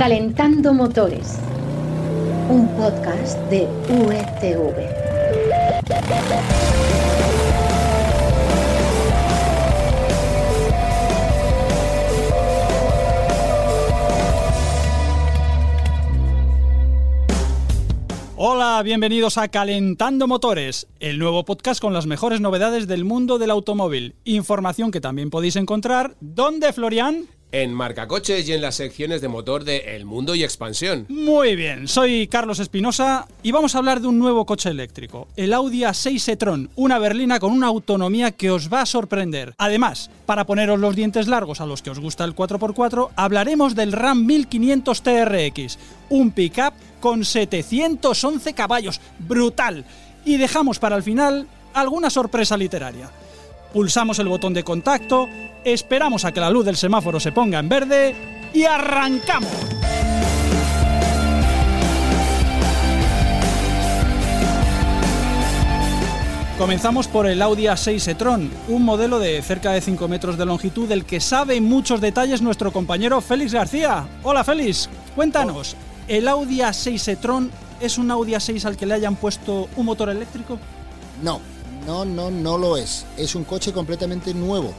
Calentando Motores, un podcast de UETV. Hola, bienvenidos a Calentando Motores, el nuevo podcast con las mejores novedades del mundo del automóvil. Información que también podéis encontrar. ¿Dónde, Florian? En Marcacoches y en las secciones de motor de El Mundo y Expansión. Muy bien, soy Carlos Espinosa y vamos a hablar de un nuevo coche eléctrico, el Audi A6 e-tron, una berlina con una autonomía que os va a sorprender. Además, para poneros los dientes largos a los que os gusta el 4x4, hablaremos del Ram 1500 TRX, un pickup con 711 caballos, brutal. Y dejamos para el final alguna sorpresa literaria. Pulsamos el botón de contacto, esperamos a que la luz del semáforo se ponga en verde y arrancamos. Comenzamos por el Audi A6 e-tron, un modelo de cerca de 5 metros de longitud del que sabe muchos detalles nuestro compañero Félix García. Hola Félix, cuéntanos, ¿el Audi A6 e-tron es un Audi A6 al que le hayan puesto un motor eléctrico? No, no, no, no lo es. Es un coche completamente nuevo.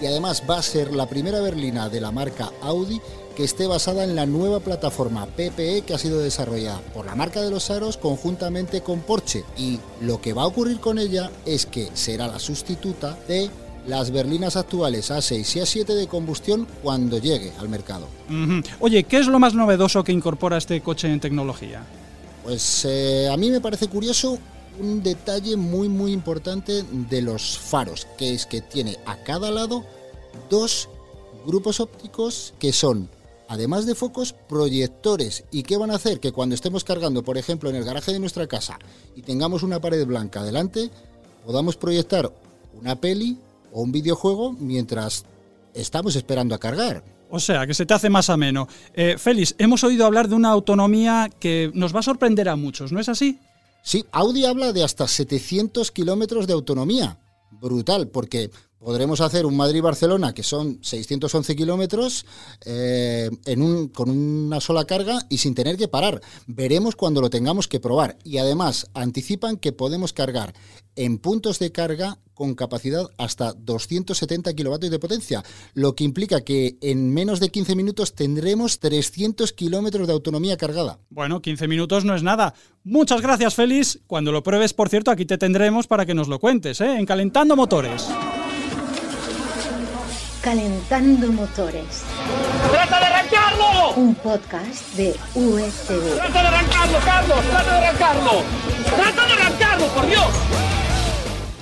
Y además va a ser la primera berlina de la marca Audi que esté basada en la nueva plataforma PPE que ha sido desarrollada por la marca de los aros conjuntamente con Porsche. Y lo que va a ocurrir con ella es que será la sustituta de las berlinas actuales A6 y A7 de combustión cuando llegue al mercado. Oye, ¿qué es lo más novedoso que incorpora este coche en tecnología? Pues eh, a mí me parece curioso un detalle muy muy importante de los faros, que es que tiene a cada lado dos grupos ópticos que son, además de focos, proyectores. ¿Y qué van a hacer? Que cuando estemos cargando, por ejemplo, en el garaje de nuestra casa y tengamos una pared blanca delante, podamos proyectar una peli o un videojuego mientras estamos esperando a cargar. O sea, que se te hace más ameno. Eh, Félix, hemos oído hablar de una autonomía que nos va a sorprender a muchos, ¿no es así? Sí, Audi habla de hasta 700 kilómetros de autonomía. Brutal, porque podremos hacer un Madrid-Barcelona que son 611 kilómetros eh, un, con una sola carga y sin tener que parar. Veremos cuando lo tengamos que probar. Y además anticipan que podemos cargar en puntos de carga con capacidad hasta 270 kilovatios de potencia, lo que implica que en menos de 15 minutos tendremos 300 kilómetros de autonomía cargada. Bueno, 15 minutos no es nada. Muchas gracias, Félix. Cuando lo pruebes, por cierto, aquí te tendremos para que nos lo cuentes, ¿eh? En Calentando Motores. Calentando Motores. ¡Trata de arrancarlo! Un podcast de USB. ¡Trata de arrancarlo, Carlos! ¡Trata de arrancarlo! ¡Trata de arrancarlo, por Dios!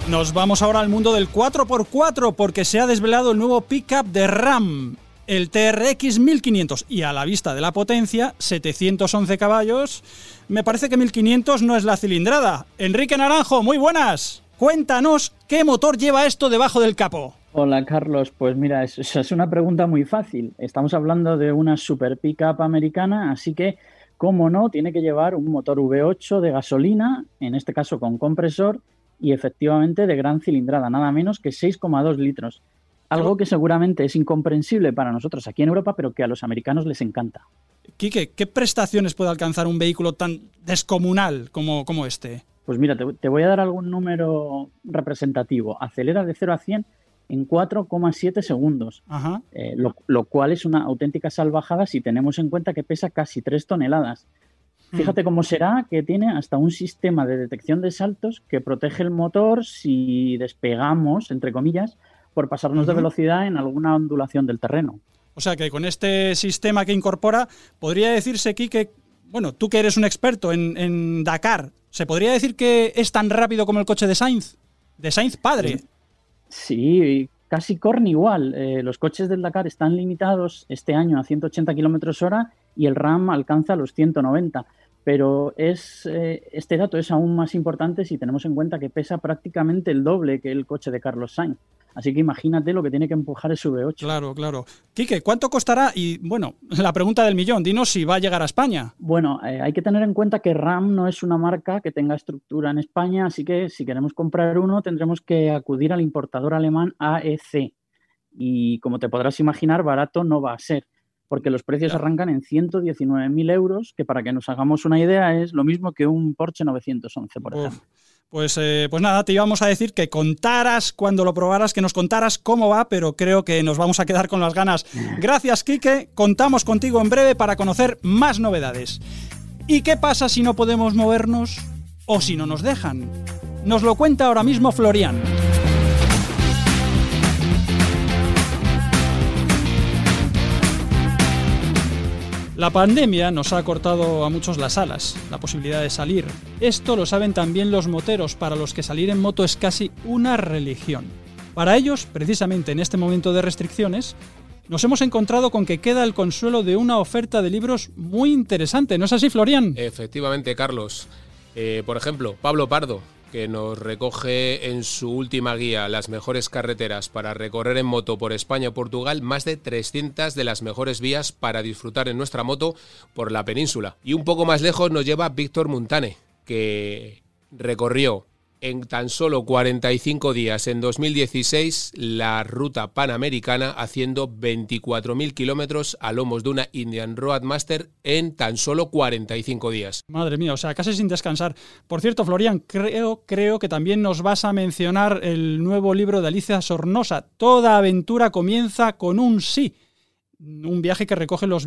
Nos vamos ahora al mundo del 4x4 porque se ha desvelado el nuevo pickup de RAM, el TRX 1500 y a la vista de la potencia, 711 caballos, me parece que 1500 no es la cilindrada. Enrique Naranjo, muy buenas. Cuéntanos qué motor lleva esto debajo del capó. Hola Carlos, pues mira, es, es una pregunta muy fácil. Estamos hablando de una super pickup americana, así que, cómo no, tiene que llevar un motor V8 de gasolina, en este caso con compresor, y efectivamente de gran cilindrada, nada menos que 6,2 litros. Algo que seguramente es incomprensible para nosotros aquí en Europa, pero que a los americanos les encanta. Quique, ¿qué prestaciones puede alcanzar un vehículo tan descomunal como, como este? Pues mira, te, voy a dar algún número representativo. Acelera de 0 a 100 en 4,7 segundos, eh, lo, lo, cual es una auténtica salvajada si tenemos en cuenta que pesa casi 3 toneladas. Mm. Fíjate cómo será que tiene hasta un sistema de detección de saltos que protege el motor si despegamos, entre comillas, por pasarnos de velocidad en alguna ondulación del terreno. O sea que con este sistema que incorpora, podría decirse aquí que, bueno, tú que eres un experto en, Dakar, ¿se podría decir que es tan rápido como el coche de Sainz? De Sainz padre. Sí, casi corn igual. Eh, los coches del Dakar están limitados este año a 180 kilómetros hora y el RAM alcanza los 190 pero es, eh, este dato es aún más importante si tenemos en cuenta que pesa prácticamente el doble que el coche de Carlos Sainz. Así que imagínate lo que tiene que empujar ese V8. Claro, claro. Quique, ¿cuánto costará? Y bueno, la pregunta del millón, dinos si va a llegar a España. Bueno, eh, hay que tener en cuenta que RAM no es una marca que tenga estructura en España, así que si queremos comprar uno tendremos que acudir al importador alemán AEC. Y como te podrás imaginar, barato no va a ser. porque los precios arrancan en 119.000 euros, que para que nos hagamos una idea es lo mismo que un Porsche 911, por ejemplo. Pues, eh, pues nada, te íbamos a decir que contaras cuando lo probaras, que nos contaras cómo va, pero creo que nos vamos a quedar con las ganas. Gracias, Quique. Contamos contigo en breve para conocer más novedades. ¿Y qué pasa si no podemos movernos o si no nos dejan? Nos lo cuenta ahora mismo Florian. La pandemia nos ha cortado a muchos las alas, la posibilidad de salir. Esto lo saben también los moteros, para los que salir en moto es casi una religión. Para ellos, precisamente en este momento de restricciones, nos hemos encontrado con que queda el consuelo de una oferta de libros muy interesante. ¿No es así, Florian? Efectivamente, Carlos. Eh, por ejemplo, Pablo Pardo, que nos recoge en su última guía las mejores carreteras para recorrer en moto por España o Portugal, más de 300 de las mejores vías para disfrutar en nuestra moto por la península. Y un poco más lejos nos lleva Víctor Montane, que recorrió en tan solo 45 días en 2016 la ruta panamericana haciendo 24.000 kilómetros a lomos de una Indian Roadmaster en tan solo 45 días. Madre mía, o sea, casi sin descansar. Por cierto, Florian, creo, creo que también nos vas a mencionar el nuevo libro de Alicia Sornosa. Toda aventura comienza con un sí un viaje que recoge los,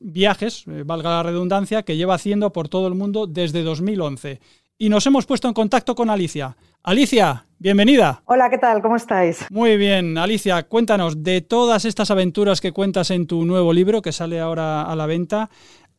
viajes, eh, valga la redundancia, que lleva haciendo por todo el mundo desde 2011 y nos hemos puesto en contacto con Alicia. Alicia, bienvenida. Hola, ¿qué tal? ¿Cómo estáis? Muy bien, Alicia, cuéntanos, de todas estas aventuras que cuentas en tu nuevo libro que sale ahora a la venta,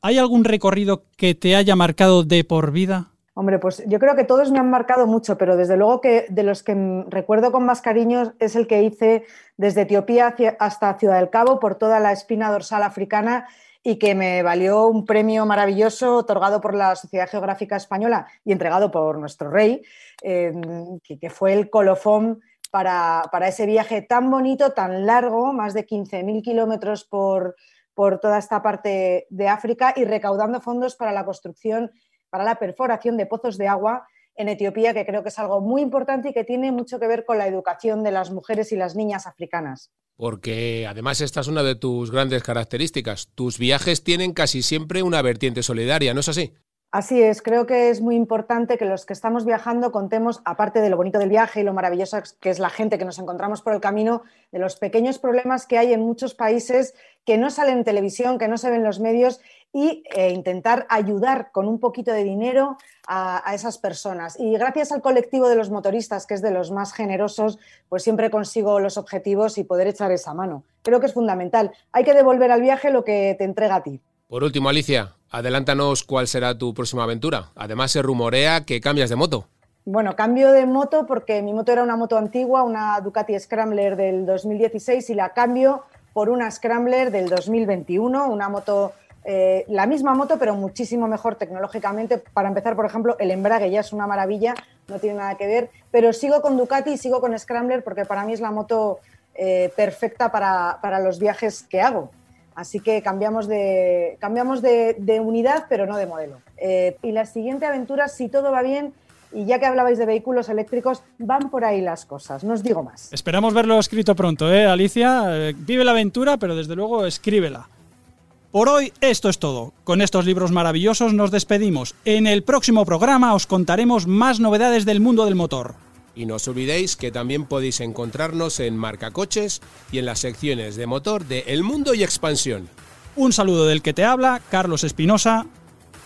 ¿hay algún recorrido que te haya marcado de por vida? Hombre, pues yo creo que todos me han marcado mucho, pero desde luego que de los que recuerdo con más cariño es el que hice desde Etiopía hasta Ciudad del Cabo por toda la espina dorsal africana y que me valió un premio maravilloso otorgado por la Sociedad Geográfica Española y entregado por nuestro rey, em, que, fue el colofón para, ese viaje tan bonito, tan largo, más de 15.000 kilómetros por, por toda esta parte de África y recaudando fondos para la construcción, para la perforación de pozos de agua en Etiopía, que creo que es algo muy importante y que tiene mucho que ver con la educación de las mujeres y las niñas africanas. Porque además esta es una de tus grandes características. Tus viajes tienen casi siempre una vertiente solidaria, ¿no es así? Así es, creo que es muy importante que los que estamos viajando contemos, aparte de lo bonito del viaje y lo maravilloso que es la gente que nos encontramos por el camino, de los pequeños problemas que hay en muchos países que no salen en televisión, que no se ven en los medios y eh, intentar ayudar con un poquito de dinero a, esas personas. Y gracias al colectivo de los motoristas, que es de los más generosos, pues siempre consigo los objetivos y poder echar esa mano. Creo que es fundamental. Hay que devolver al viaje lo que te entrega a ti. Por último, Alicia, adelántanos cuál será tu próxima aventura. Además, se rumorea que cambias de moto. Bueno, cambio de moto porque mi moto era una moto antigua, una Ducati Scrambler del 2016 y la cambio por una Scrambler del 2021, una moto eh, la misma moto, pero muchísimo mejor tecnológicamente. Para empezar, por ejemplo, el embrague ya es una maravilla, no tiene nada que ver, pero sigo con Ducati y sigo con Scrambler porque para mí es la moto eh, perfecta para, los viajes que hago. Así que cambiamos de, cambiamos de, unidad, pero no de modelo. Eh, y la siguiente aventura, si todo va bien, y ya que hablabais de vehículos eléctricos, van por ahí las cosas, no os digo más. Esperamos verlo escrito pronto, ¿eh, Alicia? vive la aventura, pero desde luego escríbela. Por hoy esto es todo. Con estos libros maravillosos nos despedimos. En el próximo programa os contaremos más novedades del mundo del motor. Y no os olvidéis que también podéis encontrarnos en Marca Coches y en las secciones de motor de El Mundo y Expansión. Un saludo del que te habla, Carlos Espinosa.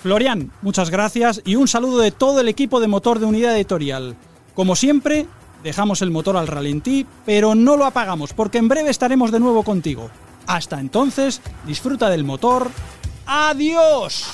Florian, muchas gracias y un saludo de todo el equipo de motor de unidad editorial. Como siempre, dejamos el motor al ralentí, pero no lo apagamos porque en breve estaremos de nuevo contigo. Hasta entonces, disfruta del motor. ¡Adiós!